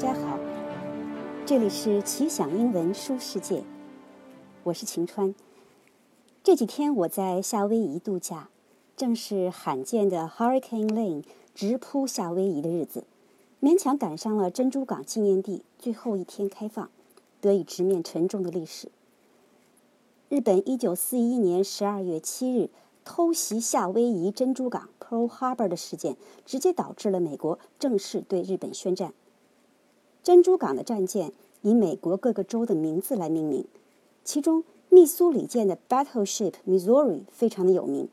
大家好，这里是奇想英文书世界，我是晴川。这几天我在夏威夷度假，正是罕见的 Hurricane Lane 直扑夏威夷的日子，勉强赶上了珍珠港纪念地最后一天开放，得以直面沉重的历史。日本一九四一年十二月七日偷袭夏威夷珍珠港 Pearl Harbor 的事件，直接导致了美国正式对日本宣战。珍珠港的战舰以美国各个州的名字来命名，其中密苏里舰的 Battleship Missouri 非常的有名。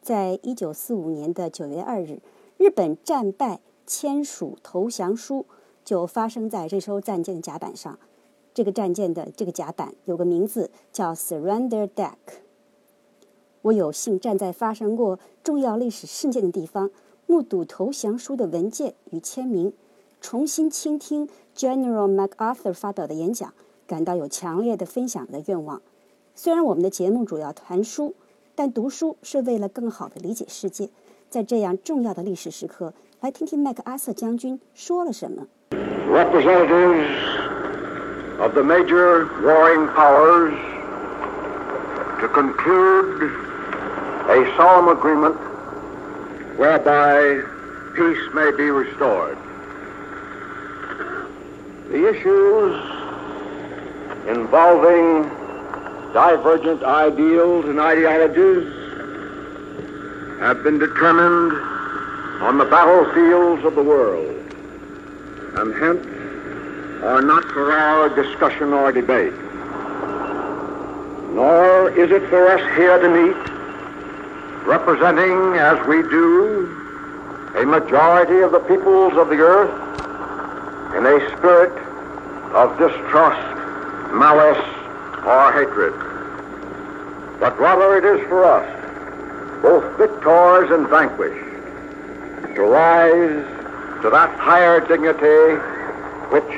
在一九四五年的九月二日，日本战败签署投降书，就发生在这艘战舰的甲板上。这个战舰的这个甲板有个名字叫 Surrender Deck。我有幸站在发生过重要历史事件的地方，目睹投降书的文件与签名。重新倾听 General MacArthur 发表的演讲，感到有强烈的分享的愿望。虽然我们的节目主要谈书，但读书是为了更好的理解世界。在这样重要的历史时刻，来听听麦克阿瑟将军说了什么。Representatives of the major warring powers to conclude a solemn agreement whereby peace may be restored. The issues involving divergent ideals and ideologies have been determined on the battlefields of the world and hence are not for our discussion or debate. Nor is it for us here to meet, representing as we do a majority of the peoples of the earth in a spirit of distrust, malice, or hatred. But rather it is for us, both victors and vanquished, to rise to that higher dignity which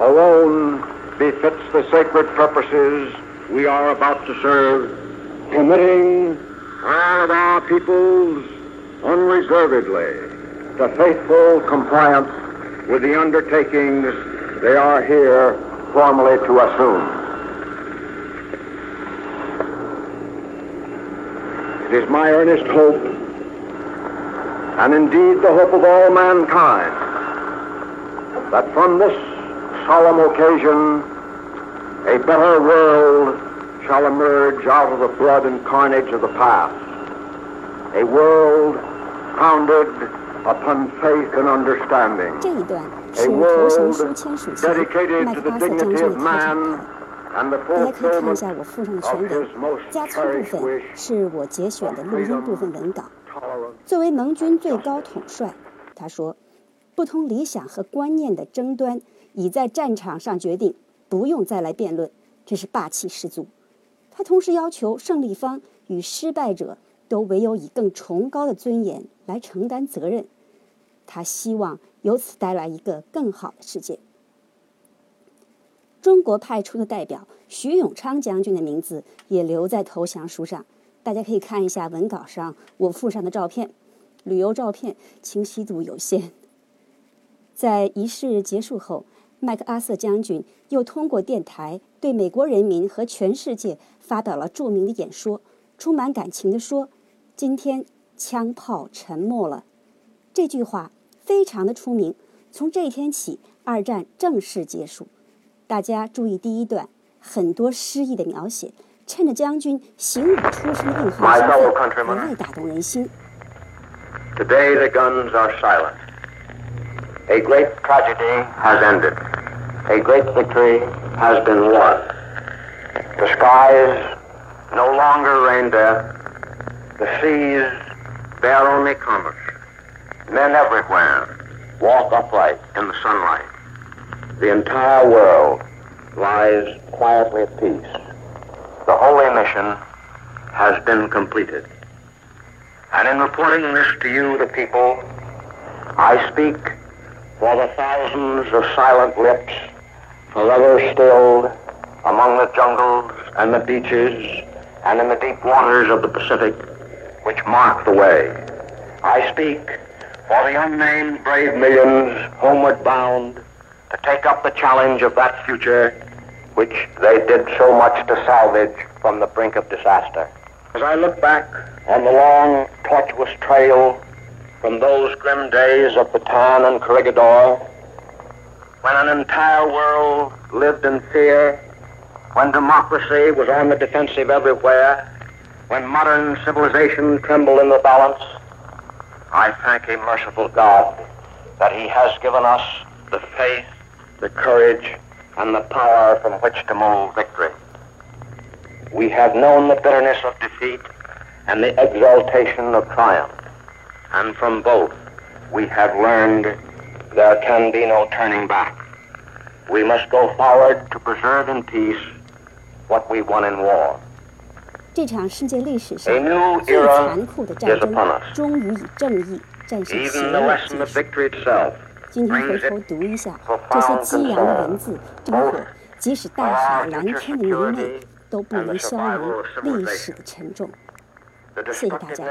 alone befits the sacred purposes we are about to serve, committing all of our peoples unreservedly to faithful compliance with the undertakings they are here formally to assume. It is my earnest hope, and indeed the hope of all mankind, that from this solemn occasion a better world shall emerge out of the blood and carnage of the past. A world founded upon faith and understanding. 这一段是投降书签署前麦克阿瑟将军的开场白。大家可以看一下我附上的全文，加粗部分是我节选的录音部分文稿。作为盟军最高统帅，他说：“不同理想和观念的争端已在战场上决定，不用再来辩论，这是霸气十足。”他同时要求胜利方与失败者。都唯有以更崇高的尊严来承担责任。他希望由此带来一个更好的世界。中国派出的代表徐永昌将军的名字也留在投降书上，大家可以看一下文稿上我附上的照片，旅游照片清晰度有限。在仪式结束后，麦克阿瑟将军又通过电台对美国人民和全世界发表了著名的演说，充满感情地说。今天枪炮沉默了，这句话非常的出名。从这一天起，二战正式结束。大家注意第一段，很多诗意的描写，趁着将军行武出身的硬汉身份，格外打动人心。Today the guns are silent. A great tragedy has ended. A great victory has been won. The skies no longer rain death. The seas bear only commerce. Men everywhere walk upright in the sunlight. The entire world lies quietly at peace. The holy mission has been completed. And in reporting this to you, the people, I speak for the thousands of silent lips forever stilled among the jungles and the beaches and in the deep waters of the Pacific which mark the way. I speak for the unnamed brave millions homeward bound to take up the challenge of that future which they did so much to salvage from the brink of disaster. As I look back on the long, tortuous trail from those grim days of Bataan and Corregidor, when an entire world lived in fear, when democracy was on the defensive everywhere, when modern civilization trembled in the balance, I thank a merciful God that He has given us the faith, the courage, and the power from which to mold victory. We have known the bitterness of defeat and the exaltation of triumph. And from both, we have learned there can be no turning back. We must go forward to preserve in peace what we won in war. 这场世界历史上最残酷的战争终于以正义战胜邪恶结束。今天回头读一下这些激昂的文字即使大海蓝天的明媚都不能消融历史的沉重。谢谢大家。